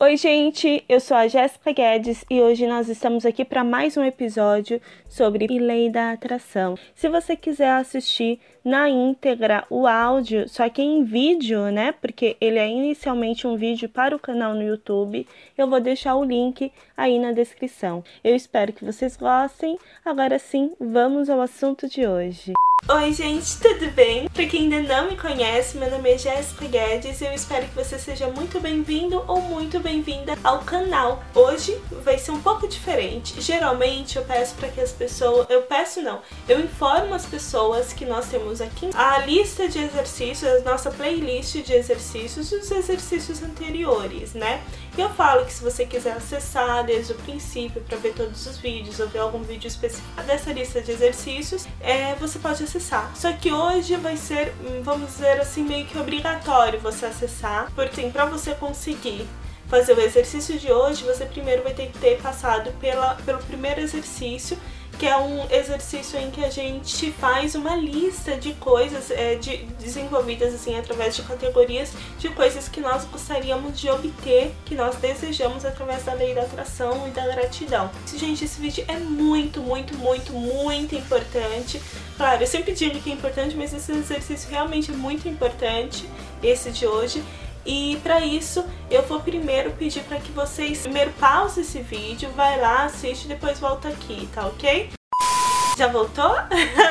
Oi, gente, eu sou a Jéssica Guedes e hoje nós estamos aqui para mais um episódio sobre Lei da Atração. Se você quiser assistir na íntegra o áudio, só que em vídeo, né? Porque ele é inicialmente um vídeo para o canal no YouTube, eu vou deixar o link aí na descrição. Eu espero que vocês gostem. Agora sim, vamos ao assunto de hoje. Oi gente, tudo bem? Pra quem ainda não me conhece, meu nome é Jéssica Guedes e eu espero que você seja muito bem-vindo ou muito bem-vinda ao canal. Hoje vai ser um pouco diferente. Geralmente eu peço para que as pessoas, eu peço não, eu informo as pessoas que nós temos aqui a lista de exercícios, a nossa playlist de exercícios e os exercícios anteriores, né? E eu falo que se você quiser acessar desde o princípio para ver todos os vídeos ou ver algum vídeo específico dessa lista de exercícios, é, você pode acessar. Só que hoje vai ser, hum, vamos dizer assim, meio que obrigatório você acessar, porque para você conseguir fazer o exercício de hoje, você primeiro vai ter que ter passado pela, pelo primeiro exercício que é um exercício em que a gente faz uma lista de coisas é, de, desenvolvidas assim através de categorias de coisas que nós gostaríamos de obter, que nós desejamos através da lei da atração e da gratidão. Gente, esse vídeo é muito, muito, muito, muito importante. Claro, eu sempre digo que é importante, mas esse exercício realmente é muito importante, esse de hoje. E para isso, eu vou primeiro pedir para que vocês primeiro pause esse vídeo, vai lá, assiste e depois volta aqui, tá ok? Já voltou?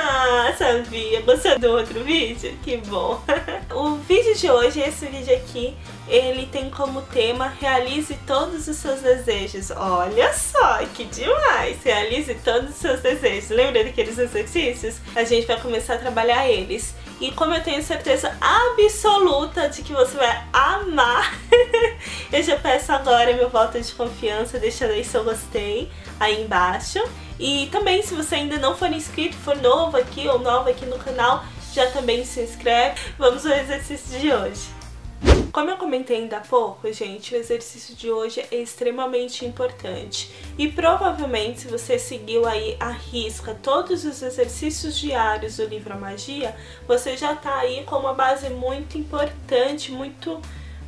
Sabia! Gostou do outro vídeo? Que bom! o vídeo de hoje, esse vídeo aqui, ele tem como tema Realize todos os seus desejos. Olha só, que demais! Realize todos os seus desejos. Lembra daqueles exercícios? A gente vai começar a trabalhar eles. E como eu tenho certeza absoluta de que você vai amar, eu já peço agora meu voto de confiança, deixando aí seu gostei aí embaixo. E também, se você ainda não for inscrito, for novo aqui ou nova aqui no canal, já também se inscreve. Vamos ao exercício de hoje. Como eu comentei ainda há pouco, gente, o exercício de hoje é extremamente importante. E provavelmente, se você seguiu aí a risca todos os exercícios diários do livro A Magia, você já tá aí com uma base muito importante, muito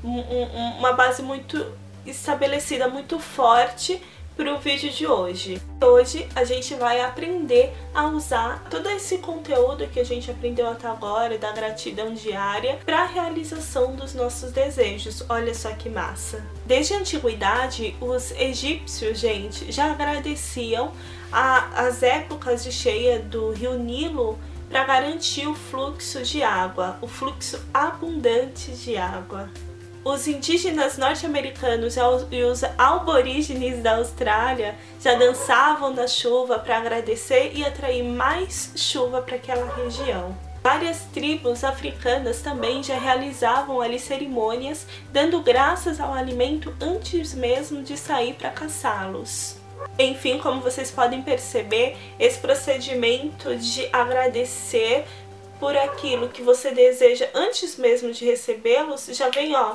uma base muito estabelecida, muito forte para o vídeo de hoje. Hoje a gente vai aprender a usar todo esse conteúdo que a gente aprendeu até agora da gratidão diária para a realização dos nossos desejos. Olha só que massa! Desde a antiguidade, os egípcios, gente, já agradeciam a, as épocas de cheia do rio Nilo para garantir o fluxo de água, o fluxo abundante de água os indígenas norte-americanos e os aborígenes da Austrália já dançavam na chuva para agradecer e atrair mais chuva para aquela região. Várias tribos africanas também já realizavam ali cerimônias, dando graças ao alimento antes mesmo de sair para caçá-los. Enfim, como vocês podem perceber, esse procedimento de agradecer por aquilo que você deseja antes mesmo de recebê-los já vem, ó,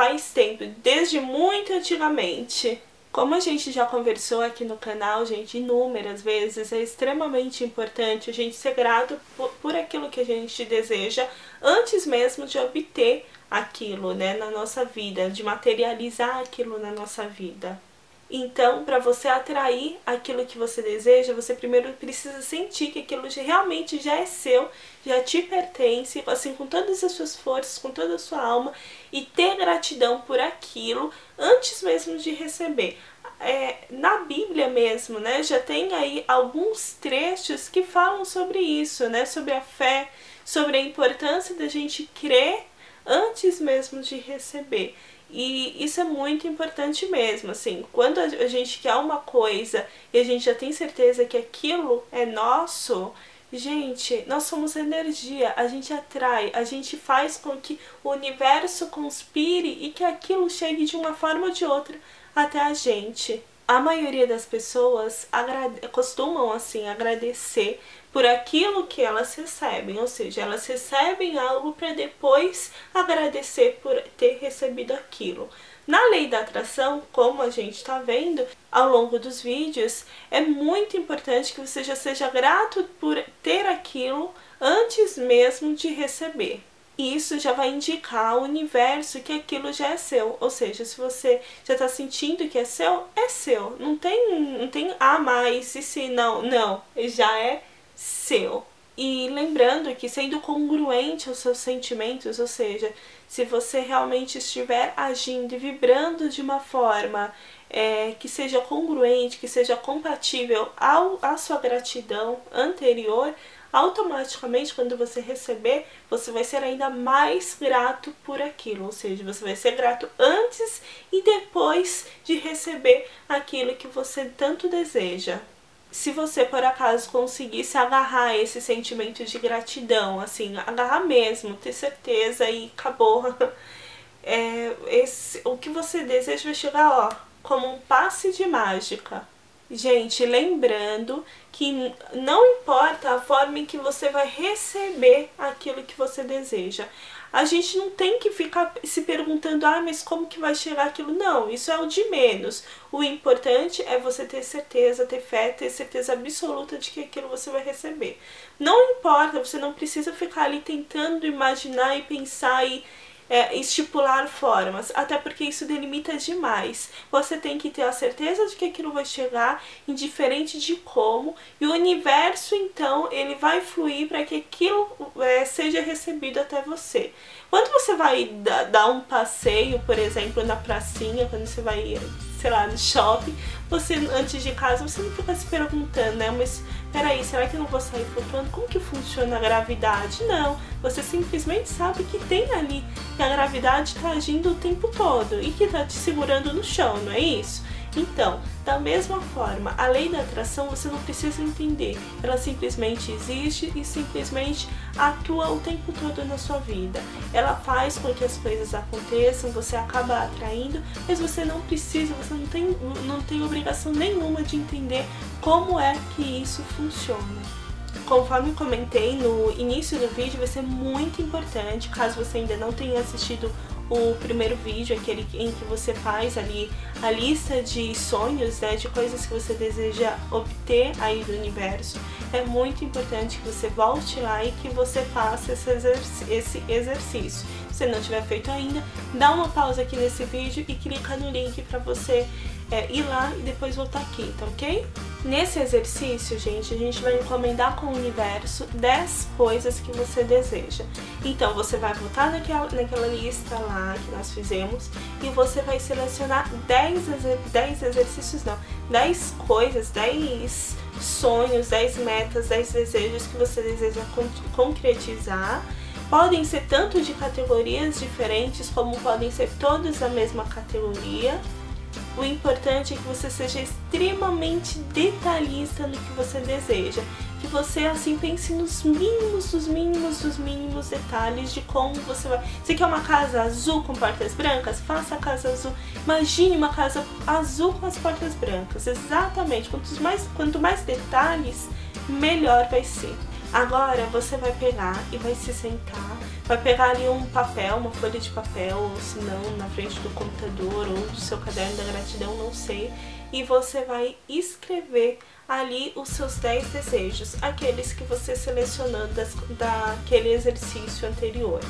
faz tempo, desde muito antigamente. Como a gente já conversou aqui no canal, gente, inúmeras vezes, é extremamente importante a gente ser grato por, por aquilo que a gente deseja antes mesmo de obter aquilo, né, na nossa vida, de materializar aquilo na nossa vida. Então, para você atrair aquilo que você deseja, você primeiro precisa sentir que aquilo realmente já é seu, já te pertence, assim, com todas as suas forças, com toda a sua alma, e ter gratidão por aquilo antes mesmo de receber. É, na Bíblia mesmo, né, já tem aí alguns trechos que falam sobre isso, né, sobre a fé, sobre a importância da gente crer antes mesmo de receber. E isso é muito importante mesmo, assim, quando a gente quer uma coisa e a gente já tem certeza que aquilo é nosso, gente, nós somos energia, a gente atrai, a gente faz com que o universo conspire e que aquilo chegue de uma forma ou de outra até a gente. A maioria das pessoas costumam assim agradecer por aquilo que elas recebem, ou seja, elas recebem algo para depois agradecer por ter recebido aquilo. Na lei da atração, como a gente está vendo ao longo dos vídeos, é muito importante que você já seja grato por ter aquilo antes mesmo de receber. Isso já vai indicar ao universo que aquilo já é seu. Ou seja, se você já está sentindo que é seu, é seu. Não tem, não tem a ah, mais e se não, não, já é seu. E lembrando que sendo congruente aos seus sentimentos, ou seja, se você realmente estiver agindo e vibrando de uma forma é, que seja congruente, que seja compatível ao, à sua gratidão anterior, automaticamente quando você receber, você vai ser ainda mais grato por aquilo, ou seja, você vai ser grato antes e depois de receber aquilo que você tanto deseja. Se você por acaso conseguisse agarrar esse sentimento de gratidão, assim, agarrar mesmo, ter certeza e acabou. É, esse, o que você deseja vai chegar, ó, como um passe de mágica. Gente, lembrando que não importa a forma em que você vai receber aquilo que você deseja. A gente não tem que ficar se perguntando, ah, mas como que vai chegar aquilo? Não, isso é o de menos. O importante é você ter certeza, ter fé, ter certeza absoluta de que aquilo você vai receber. Não importa, você não precisa ficar ali tentando imaginar e pensar e é, estipular formas, até porque isso delimita demais. Você tem que ter a certeza de que aquilo vai chegar, indiferente de como, e o universo então ele vai fluir para que aquilo é, seja recebido até você. Quando você vai dar um passeio, por exemplo, na pracinha, quando você vai sei lá, no shopping, você, antes de casa, você não fica se perguntando, né? Mas peraí, será que eu não vou sair flutuando? Como que funciona a gravidade? Não, você simplesmente sabe que tem ali, que a gravidade está agindo o tempo todo e que está te segurando no chão, não é isso? Então, da mesma forma, a lei da atração você não precisa entender, ela simplesmente existe e simplesmente atua o tempo todo na sua vida. Ela faz com que as coisas aconteçam, você acaba atraindo, mas você não precisa, você não tem, não tem obrigação nenhuma de entender como é que isso funciona. Conforme comentei no início do vídeo, vai ser muito importante, caso você ainda não tenha assistido o primeiro vídeo, aquele em que você faz ali a lista de sonhos, né, de coisas que você deseja obter aí do universo, é muito importante que você volte lá e que você faça esse, exerc esse exercício. Se não tiver feito ainda, dá uma pausa aqui nesse vídeo e clica no link para você é, ir lá e depois voltar aqui, tá ok? Nesse exercício, gente, a gente vai encomendar com o universo 10 coisas que você deseja. Então, você vai voltar naquela, naquela lista lá que nós fizemos e você vai selecionar 10, 10 exercícios, não, 10 coisas, 10 sonhos, 10 metas, 10 desejos que você deseja concretizar. Podem ser tanto de categorias diferentes, como podem ser todos da mesma categoria o importante é que você seja extremamente detalhista no que você deseja, que você assim pense nos mínimos, dos mínimos, dos mínimos detalhes de como você vai. Você quer uma casa azul com portas brancas? Faça a casa azul. Imagine uma casa azul com as portas brancas. Exatamente. Quanto mais, quanto mais detalhes, melhor vai ser. Agora você vai pegar e vai se sentar, vai pegar ali um papel, uma folha de papel, ou se não, na frente do computador ou do seu caderno da gratidão, não sei, e você vai escrever ali os seus 10 desejos, aqueles que você selecionou das, daquele exercício anterior.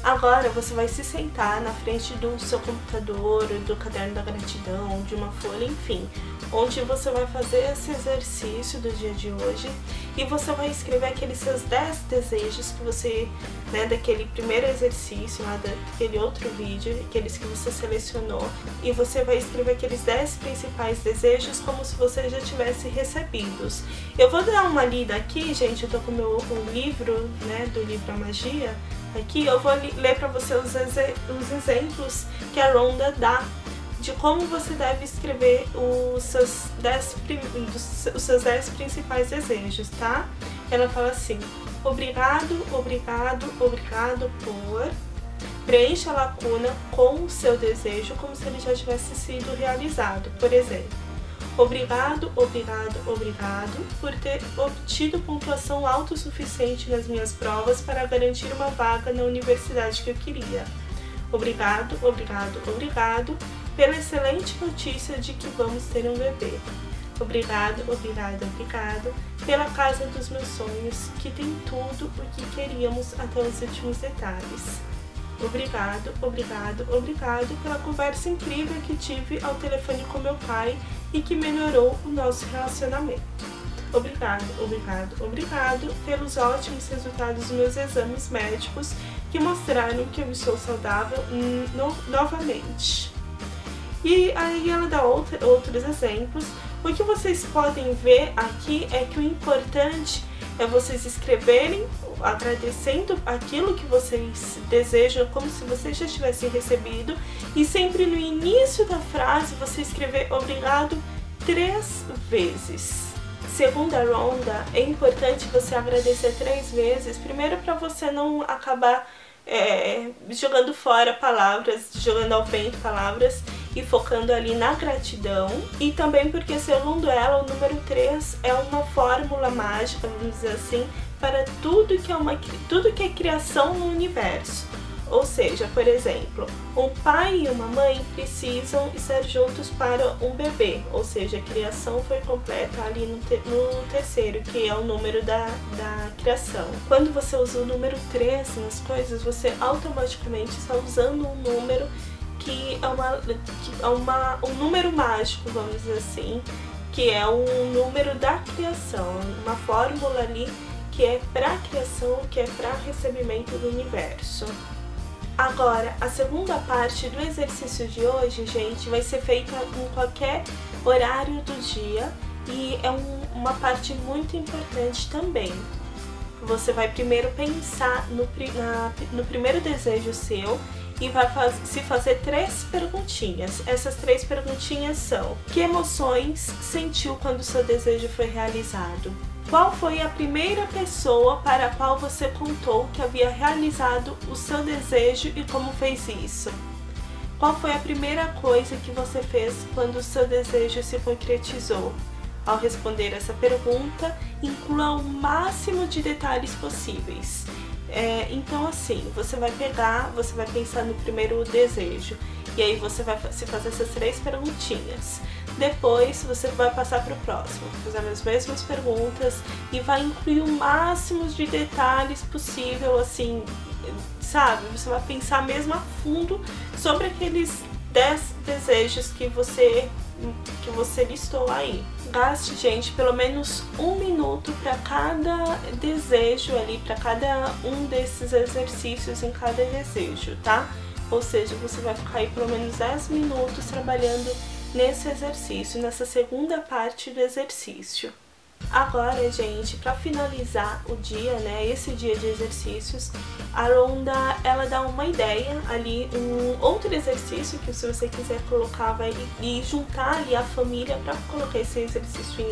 Agora você vai se sentar na frente do seu computador, do caderno da gratidão, de uma folha, enfim, onde você vai fazer esse exercício do dia de hoje. E você vai escrever aqueles seus 10 desejos que você, né, daquele primeiro exercício, lá daquele outro vídeo, aqueles que você selecionou, e você vai escrever aqueles 10 principais desejos como se você já tivesse recebidos. Eu vou dar uma lida aqui, gente, eu tô com o meu o livro, né, do livro A Magia, aqui, eu vou ler para você os, os exemplos que a Ronda dá de como você deve escrever os seus 10 os seus dez principais desejos, tá? Ela fala assim: obrigado, obrigado, obrigado por. Preencha a lacuna com o seu desejo como se ele já tivesse sido realizado. Por exemplo, obrigado, obrigado, obrigado por ter obtido pontuação autossuficiente nas minhas provas para garantir uma vaga na universidade que eu queria. Obrigado, obrigado, obrigado pela excelente notícia de que vamos ter um bebê. Obrigado, obrigado, obrigado pela casa dos meus sonhos, que tem tudo o que queríamos até os últimos detalhes. Obrigado, obrigado, obrigado pela conversa incrível que tive ao telefone com meu pai e que melhorou o nosso relacionamento. Obrigado, obrigado, obrigado pelos ótimos resultados dos meus exames médicos que mostraram que eu estou saudável no, novamente. E aí ela dá outra, outros exemplos. O que vocês podem ver aqui é que o importante é vocês escreverem agradecendo aquilo que vocês desejam, como se vocês já tivessem recebido, e sempre no início da frase você escrever obrigado três vezes. Segunda ronda, é importante você agradecer três vezes, primeiro para você não acabar é, jogando fora palavras, jogando ao vento palavras e focando ali na gratidão. E também porque, segundo ela, o número 3 é uma fórmula mágica, vamos dizer assim, para tudo que é, uma, tudo que é criação no universo. Ou seja, por exemplo, um pai e uma mãe precisam estar juntos para um bebê, ou seja, a criação foi completa ali no, te no terceiro, que é o número da, da criação. Quando você usa o número 3 nas coisas, você automaticamente está usando um número que é, uma, que é uma, um número mágico, vamos dizer assim, que é um número da criação, uma fórmula ali que é para criação, que é para recebimento do universo. Agora, a segunda parte do exercício de hoje, gente, vai ser feita em qualquer horário do dia e é um, uma parte muito importante também. Você vai primeiro pensar no, na, no primeiro desejo seu e vai faz, se fazer três perguntinhas. Essas três perguntinhas são: Que emoções sentiu quando seu desejo foi realizado? Qual foi a primeira pessoa para a qual você contou que havia realizado o seu desejo e como fez isso? Qual foi a primeira coisa que você fez quando o seu desejo se concretizou? Ao responder essa pergunta, inclua o máximo de detalhes possíveis. É, então, assim, você vai pegar, você vai pensar no primeiro desejo e aí você vai se fazer essas três perguntinhas. Depois você vai passar para o próximo, fazer as mesmas perguntas e vai incluir o máximo de detalhes possível, assim, sabe? Você vai pensar mesmo a fundo sobre aqueles 10 desejos que você que você listou aí. Gaste, gente, pelo menos um minuto para cada desejo ali, para cada um desses exercícios em cada desejo, tá? Ou seja, você vai ficar aí pelo menos 10 minutos trabalhando nesse exercício, nessa segunda parte do exercício. Agora, gente, para finalizar o dia, né, esse dia de exercícios, a Ronda, ela dá uma ideia ali, um outro exercício que se você quiser colocar vai e juntar ali a família para colocar esse exercício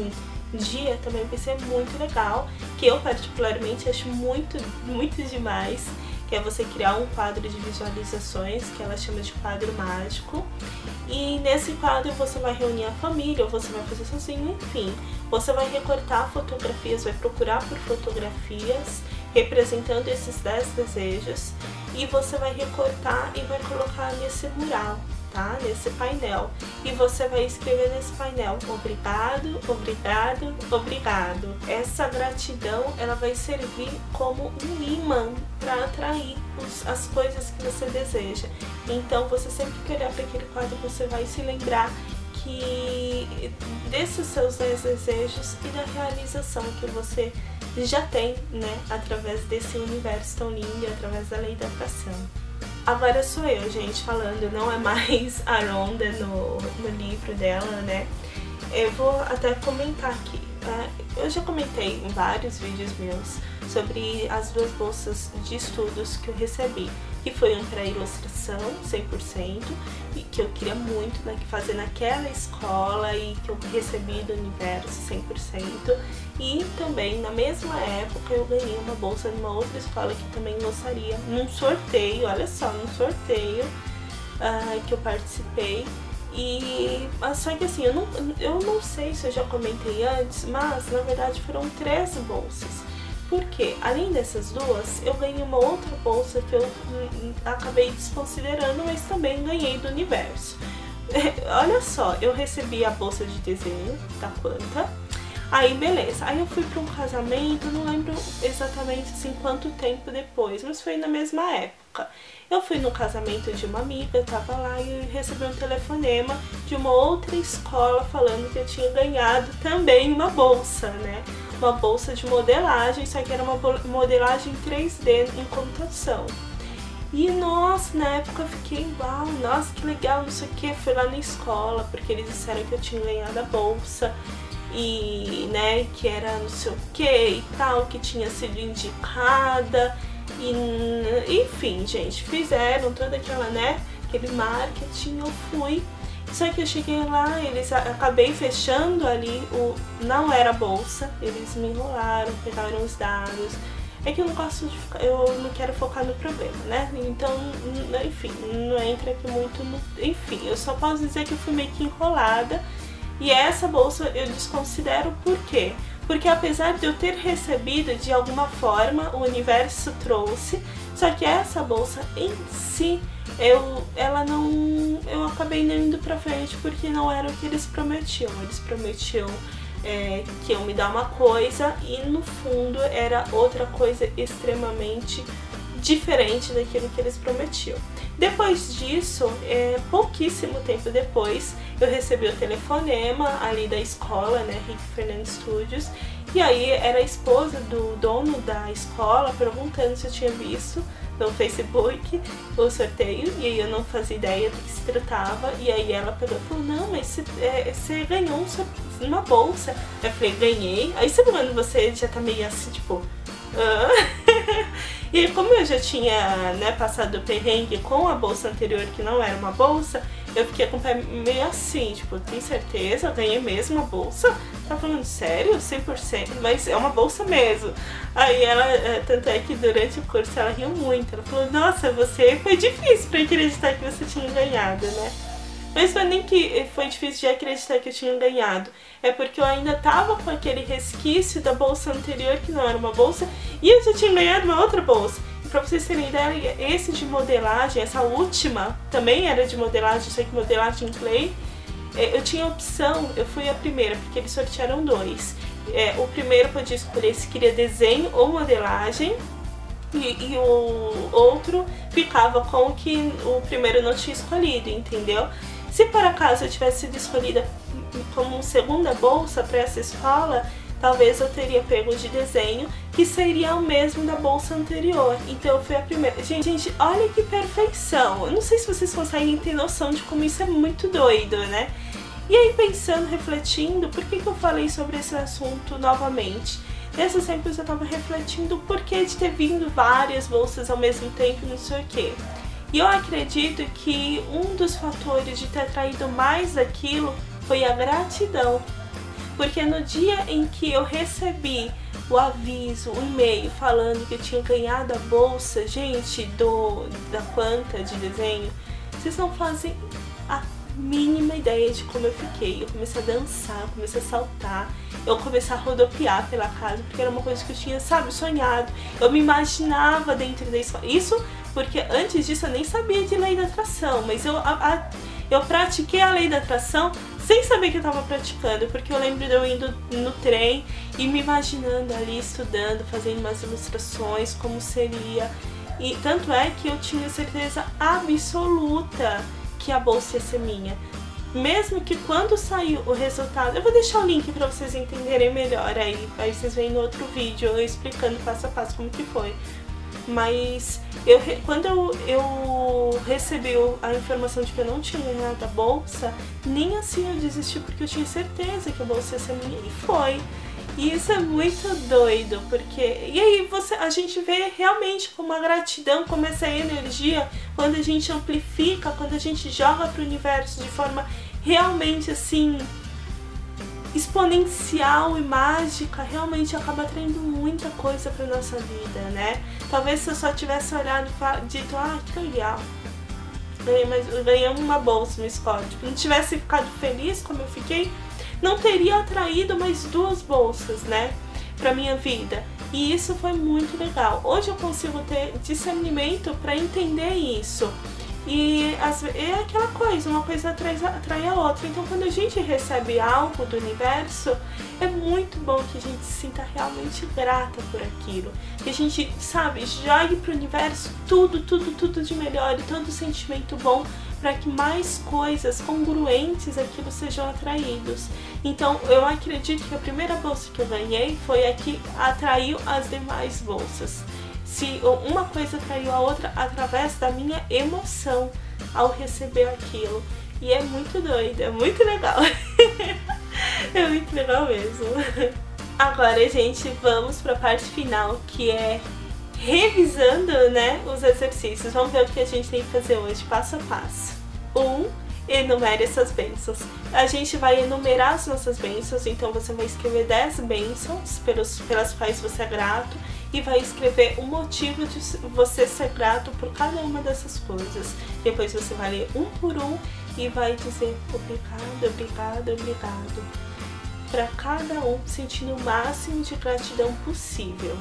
em dia também vai ser muito legal, que eu particularmente acho muito, muito demais que é você criar um quadro de visualizações, que ela chama de quadro mágico. E nesse quadro você vai reunir a família, ou você vai fazer sozinho, enfim. Você vai recortar fotografias, vai procurar por fotografias representando esses 10 desejos e você vai recortar e vai colocar nesse mural tá? Nesse painel. E você vai escrever nesse painel obrigado, obrigado, obrigado. Essa gratidão ela vai servir como um imã para atrair os, as coisas que você deseja. Então você sempre que olhar para aquele quadro você vai se lembrar que desses seus desejos e da realização que você já tem, né, através desse universo tão lindo, através da lei da atração. Agora sou eu, gente, falando, não é mais a Ronda no, no livro dela, né? Eu vou até comentar aqui. Tá? Eu já comentei em vários vídeos meus sobre as duas bolsas de estudos que eu recebi que foi um para ilustração 100% e que eu queria muito né, fazer naquela escola e que eu recebi do universo 100% e também na mesma época eu ganhei uma bolsa numa outra escola que também gostaria num sorteio, olha só, num sorteio uh, que eu participei e só que assim, eu não, eu não sei se eu já comentei antes, mas na verdade foram três bolsas. Porque, além dessas duas, eu ganhei uma outra bolsa que eu hum, acabei desconsiderando, mas também ganhei do universo. olha só, eu recebi a bolsa de desenho da Quanta. Aí beleza, aí eu fui para um casamento, não lembro exatamente assim quanto tempo depois, mas foi na mesma época. Eu fui no casamento de uma amiga, eu tava lá e recebi um telefonema de uma outra escola falando que eu tinha ganhado também uma bolsa, né? Uma bolsa de modelagem, só que era uma modelagem 3D em computação. E nossa, na época eu fiquei, uau, nossa, que legal, não sei o que. Fui lá na escola, porque eles disseram que eu tinha ganhado a bolsa e, né, que era não sei o que e tal, que tinha sido indicada. E, enfim, gente, fizeram toda aquela, né, aquele marketing, eu fui. Só que eu cheguei lá, eles acabei fechando ali o não era bolsa, eles me enrolaram, pegaram os dados, é que eu não gosto de ficar, eu não quero focar no problema, né? Então, enfim, não entra aqui muito no. Enfim, eu só posso dizer que eu fui meio que enrolada. E essa bolsa eu desconsidero por quê? Porque apesar de eu ter recebido de alguma forma, o universo trouxe, só que essa bolsa em si, eu, ela não. Eu acabei não indo pra frente porque não era o que eles prometiam. Eles prometiam é, que iam me dar uma coisa e no fundo era outra coisa extremamente diferente daquilo que eles prometiam. Depois disso, é, pouquíssimo tempo depois, eu recebi o telefonema ali da escola, né, Rick Fernandes Studios, e aí era a esposa do dono da escola perguntando se eu tinha visto no Facebook o sorteio e aí eu não fazia ideia do que se tratava. E aí ela pegou e falou: Não, mas você, é, você ganhou um, uma bolsa. Eu falei: Ganhei. Aí sabe quando você já tá meio assim, tipo. Ah. e como eu já tinha né, passado o perrengue com a bolsa anterior, que não era uma bolsa, eu fiquei com o pé meio assim, tipo, tem certeza? Eu ganhei mesmo a bolsa? Tá falando sério? 100%? Mas é uma bolsa mesmo. Aí ela, é, tanto é que durante o curso ela riu muito. Ela falou, nossa, você foi difícil pra acreditar que você tinha ganhado, né? Mas não é nem que foi difícil de acreditar que eu tinha ganhado. É porque eu ainda tava com aquele resquício da bolsa anterior, que não era uma bolsa, e eu já tinha ganhado uma outra bolsa. Pra vocês terem ideia, esse de modelagem, essa última, também era de modelagem, só que modelagem clay. É, eu tinha opção, eu fui a primeira, porque eles sortearam dois. É, o primeiro podia escolher se queria desenho ou modelagem. E, e, o outro ficava com o que o primeiro não tinha escolhido, entendeu? Se por acaso eu tivesse sido escolhida como segunda bolsa para essa escola, talvez eu teria pego de desenho, que seria o mesmo da bolsa anterior. Então eu fui a primeira. Gente, gente, olha que perfeição! Eu não sei se vocês conseguem ter noção de como isso é muito doido, né? E aí, pensando, refletindo, por que, que eu falei sobre esse assunto novamente? Nesses tempos eu tava refletindo o porquê de ter vindo várias bolsas ao mesmo tempo, não sei o quê. E eu acredito que um dos fatores de ter traído mais aquilo foi a gratidão. Porque no dia em que eu recebi o aviso, o e-mail falando que eu tinha ganhado a bolsa, gente, do da Quanta de desenho, vocês não fazem mínima ideia de como eu fiquei. Eu comecei a dançar, comecei a saltar, eu comecei a rodopiar pela casa, porque era uma coisa que eu tinha, sabe, sonhado. Eu me imaginava dentro da escola. Isso porque antes disso eu nem sabia de lei da atração, mas eu, a, a, eu pratiquei a lei da atração sem saber que eu tava praticando, porque eu lembro de eu indo no trem e me imaginando ali estudando, fazendo umas ilustrações, como seria. E tanto é que eu tinha certeza absoluta que a bolsa ia ser minha. Mesmo que quando saiu o resultado, eu vou deixar o link para vocês entenderem melhor aí, aí vocês veem no outro vídeo eu explicando passo a passo como que foi. Mas eu, quando eu, eu recebi a informação de que eu não tinha ganhado a bolsa, nem assim eu desisti porque eu tinha certeza que a bolsa ia ser minha e foi. E isso é muito doido, porque. E aí você, a gente vê realmente como a gratidão, como essa energia, quando a gente amplifica, quando a gente joga para o universo de forma realmente assim exponencial e mágica, realmente acaba atraindo muita coisa para nossa vida, né? Talvez se eu só tivesse olhado e dito, ah, que legal, ganhei, mais, ganhei uma bolsa no escola, tipo, não tivesse ficado feliz como eu fiquei, não teria atraído mais duas bolsas, né, para minha vida. E isso foi muito legal. Hoje eu consigo ter discernimento para entender isso. E é aquela coisa, uma coisa atrai, atrai a outra. Então, quando a gente recebe algo do universo, é muito bom que a gente se sinta realmente grata por aquilo. Que a gente, sabe, jogue pro universo tudo, tudo, tudo de melhor e todo sentimento bom para que mais coisas congruentes aquilo sejam atraídos. Então, eu acredito que a primeira bolsa que eu ganhei foi a que atraiu as demais bolsas se uma coisa atraiu a outra através da minha emoção ao receber aquilo. E é muito doido, é muito legal. é muito legal mesmo. Agora, gente, vamos para a parte final, que é revisando, né, os exercícios. Vamos ver o que a gente tem que fazer hoje, passo a passo. Um, enumere essas bênçãos. A gente vai enumerar as nossas bênçãos, então você vai escrever 10 bênçãos pelos, pelas quais você é grato e vai escrever o motivo de você ser grato por cada uma dessas coisas. Depois você vai ler um por um e vai dizer obrigado, obrigado, obrigado. Para cada um, sentindo o máximo de gratidão possível.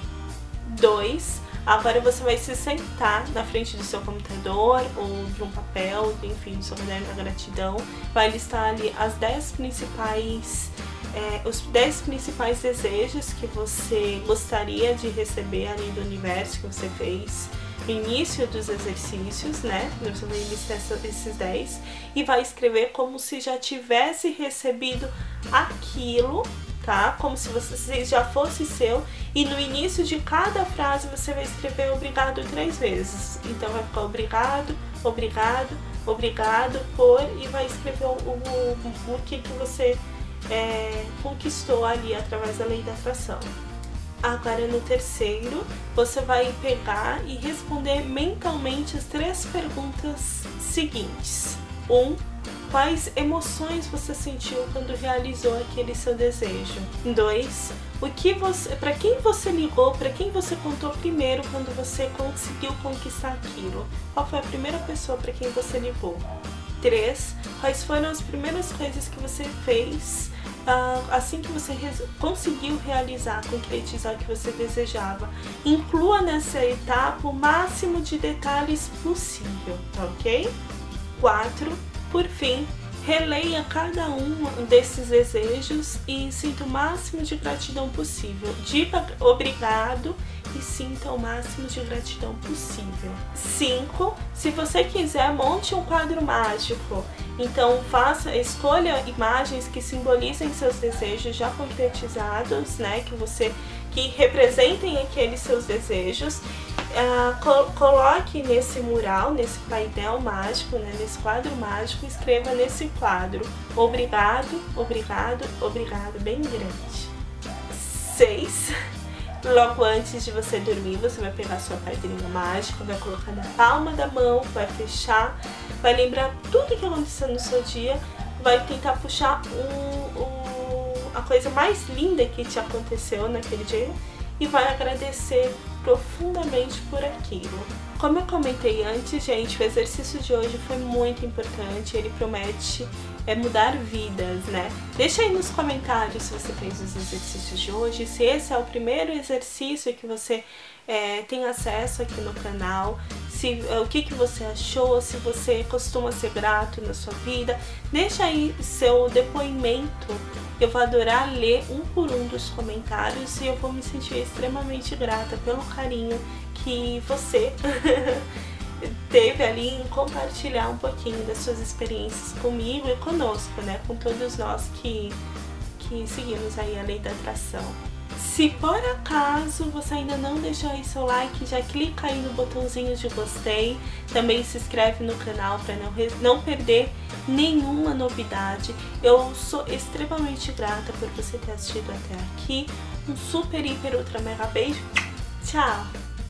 2. Agora você vai se sentar na frente do seu computador ou de um papel, enfim, do seu caderno da gratidão. Vai listar ali as 10 principais é, os 10 principais desejos que você gostaria de receber ali do universo que você fez no início dos exercícios, né? Você vai listar esses 10 e vai escrever como se já tivesse recebido aquilo, tá? Como se você já fosse seu. E no início de cada frase você vai escrever obrigado três vezes. Então vai ficar obrigado, obrigado, obrigado por e vai escrever o, o, o, que, que você é, conquistou ali através da lei da atração. Agora no terceiro, você vai pegar e responder mentalmente as três perguntas seguintes. Um, quais emoções você sentiu quando realizou aquele seu desejo? Dois, o que você, para quem você ligou, para quem você contou primeiro quando você conseguiu conquistar aquilo? Qual foi a primeira pessoa para quem você ligou? Três, quais foram as primeiras coisas que você fez assim que você conseguiu realizar, concretizar o que você desejava. Inclua nessa etapa o máximo de detalhes possível, tá ok? 4. Por fim, releia cada um desses desejos e sinta o máximo de gratidão possível. Diga obrigado e sinta o máximo de gratidão possível. 5. Se você quiser, monte um quadro mágico. Então, faça, escolha imagens que simbolizem seus desejos já concretizados, né? Que você que representem aqueles seus desejos. Uh, col coloque nesse mural, nesse painel mágico, né, nesse quadro mágico, escreva nesse quadro obrigado, obrigado, obrigado, bem grande. 6 Logo antes de você dormir, você vai pegar sua carteirinha mágica, vai colocar na palma da mão, vai fechar, vai lembrar tudo que aconteceu no seu dia, vai tentar puxar a coisa mais linda que te aconteceu naquele dia e vai agradecer profundamente por aquilo. Como eu comentei antes, gente, o exercício de hoje foi muito importante, ele promete é, mudar vidas, né? Deixa aí nos comentários se você fez os exercícios de hoje, se esse é o primeiro exercício que você é, tem acesso aqui no canal, se é, o que, que você achou, se você costuma ser grato na sua vida. Deixa aí seu depoimento. Eu vou adorar ler um por um dos comentários e eu vou me sentir extremamente grata pelo carinho que você teve ali em compartilhar um pouquinho das suas experiências comigo e conosco, né? Com todos nós que, que seguimos aí a lei da atração. Se por acaso você ainda não deixou aí seu like, já clica aí no botãozinho de gostei. Também se inscreve no canal para não, não perder nenhuma novidade. Eu sou extremamente grata por você ter assistido até aqui. Um super, hiper, ultra, mega beijo. Tchau!